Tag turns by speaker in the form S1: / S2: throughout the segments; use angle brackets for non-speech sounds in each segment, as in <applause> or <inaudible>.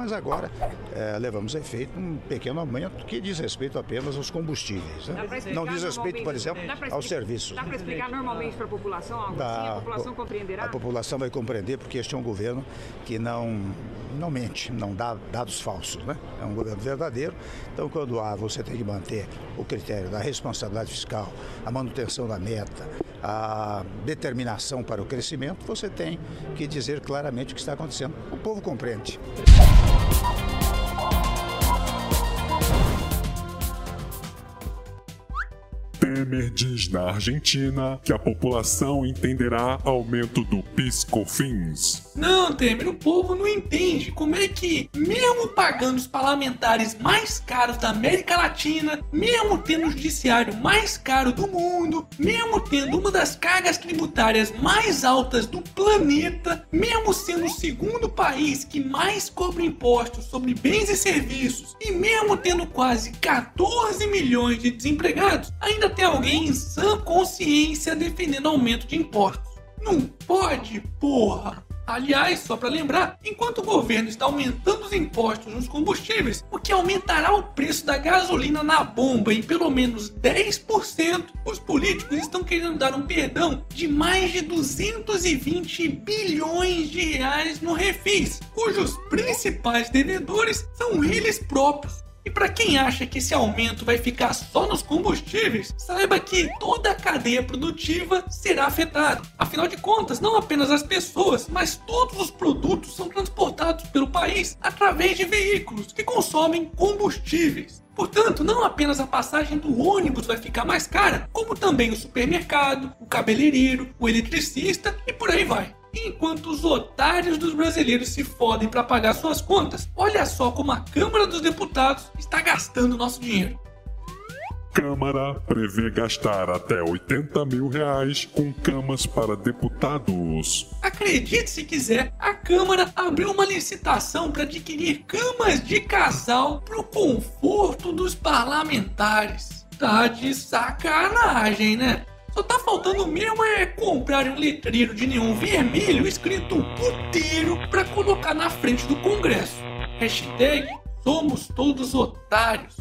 S1: Mas agora é, levamos a efeito um pequeno aumento que diz respeito apenas aos combustíveis. Né? Não diz respeito, por exemplo, aos serviços.
S2: Dá para explicar normalmente para a população algo assim? A população compreenderá?
S1: A população vai compreender porque este é um governo que não, não mente, não dá dados falsos. Né? É um governo verdadeiro. Então, quando há, você tem que manter o critério da responsabilidade fiscal, a manutenção da meta, a determinação para o crescimento, você tem que dizer claramente o que está acontecendo. O povo compreende.
S3: Temer diz na Argentina que a população entenderá aumento do PIS/COFINS.
S4: Não, Temer, o povo não entende como é que, mesmo pagando os parlamentares mais caros da América Latina, mesmo tendo o judiciário mais caro do mundo, mesmo tendo uma das cargas tributárias mais altas do planeta, mesmo sendo o segundo país que mais cobra impostos sobre bens e serviços, e mesmo tendo quase 14 milhões de desempregados, ainda tem alguém em sã consciência defendendo aumento de impostos. Não pode, porra! Aliás, só para lembrar, enquanto o governo está aumentando os impostos nos combustíveis, o que aumentará o preço da gasolina na bomba em pelo menos 10%, os políticos estão querendo dar um perdão de mais de 220 bilhões de reais no refis, cujos principais devedores são eles próprios. E para quem acha que esse aumento vai ficar só nos combustíveis, saiba que toda a cadeia produtiva será afetada. Afinal de contas, não apenas as pessoas, mas todos os produtos são transportados pelo país através de veículos que consomem combustíveis. Portanto, não apenas a passagem do ônibus vai ficar mais cara, como também o supermercado, o cabeleireiro, o eletricista e por aí vai. Enquanto os otários dos brasileiros se fodem para pagar suas contas, olha só como a Câmara dos Deputados está gastando nosso dinheiro.
S3: Câmara prevê gastar até 80 mil reais com camas para deputados.
S4: Acredite se quiser, a Câmara abriu uma licitação para adquirir camas de casal para o conforto dos parlamentares. Tá de sacanagem, né? Só tá faltando mesmo é comprar um letreiro de neon vermelho escrito puteiro pra colocar na frente do Congresso. Hashtag somos todos otários.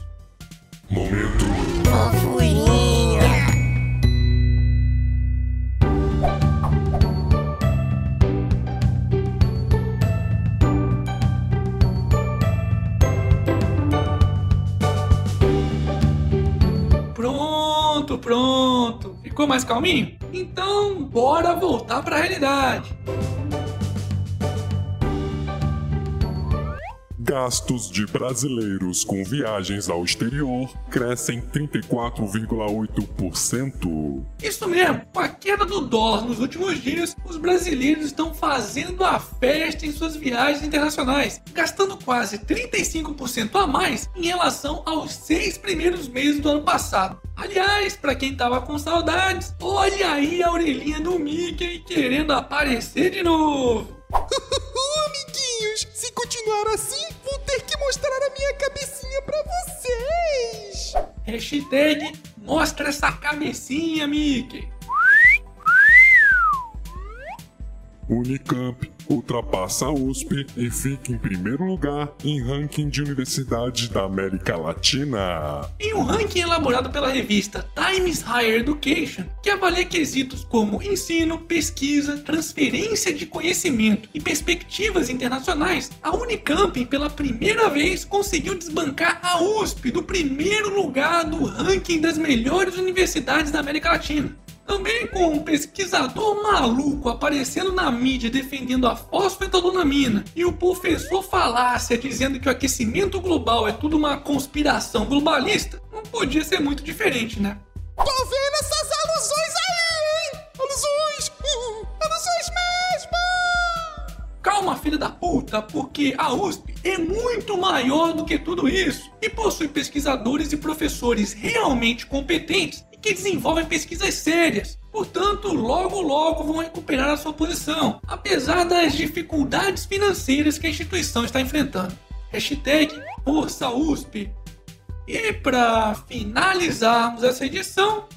S3: Momento.
S5: Fofurinha.
S4: Pronto, pronto. Ficou mais calminho? Então, bora voltar para a realidade.
S3: Gastos de brasileiros com viagens ao exterior crescem 34,8%.
S4: Isso mesmo, com a queda do dólar nos últimos dias, os brasileiros estão fazendo a festa em suas viagens internacionais, gastando quase 35% a mais em relação aos seis primeiros meses do ano passado. Aliás, para quem tava com saudades, olha aí a orelhinha do Mickey querendo aparecer de novo. <laughs>
S6: Amiguinhos, se continuar assim, mostrar a minha cabecinha pra vocês.
S4: Hashtag mostra essa cabecinha, Mickey.
S3: Unicamp ultrapassa a USP e fica em primeiro lugar em ranking de universidades da América Latina.
S4: Em um ranking elaborado pela revista Times Higher Education, que avalia quesitos como ensino, pesquisa, transferência de conhecimento e perspectivas internacionais, a Unicamp, pela primeira vez, conseguiu desbancar a USP do primeiro lugar do ranking das melhores universidades da América Latina. Também com um pesquisador maluco aparecendo na mídia defendendo a fosfetadonamina e o professor falácia dizendo que o aquecimento global é tudo uma conspiração globalista, não podia ser muito diferente, né?
S6: Tô vendo essas alusões aí, hein? Alusões! Hum, alusões mesmo!
S4: Calma, filha da puta, porque a USP é muito maior do que tudo isso e possui pesquisadores e professores realmente competentes que desenvolvem pesquisas sérias. Portanto, logo logo vão recuperar a sua posição, apesar das dificuldades financeiras que a instituição está enfrentando. Hashtag Força USP. E para finalizarmos essa edição,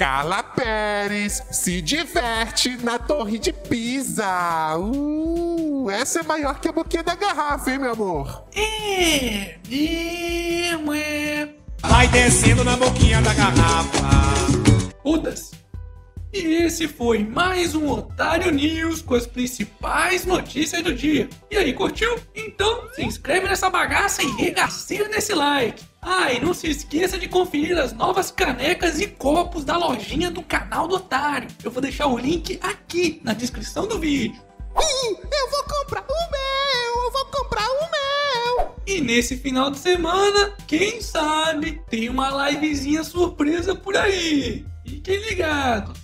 S7: Carla Pérez se diverte na Torre de Pisa. Uh! Essa é maior que a boquinha da garrafa, hein, meu amor?
S4: É, mesmo é.
S8: Vai descendo na boquinha da garrafa.
S4: Foda-se. E esse foi mais um Otário News com as principais notícias do dia. E aí, curtiu? Então se inscreve nessa bagaça e regaceira nesse like. Ah, e não se esqueça de conferir as novas canecas e copos da lojinha do canal do Otário. Eu vou deixar o link aqui na descrição do vídeo.
S6: Hum, eu vou comprar
S4: E nesse final de semana, quem sabe, tem uma livezinha surpresa por aí. Fiquem ligados.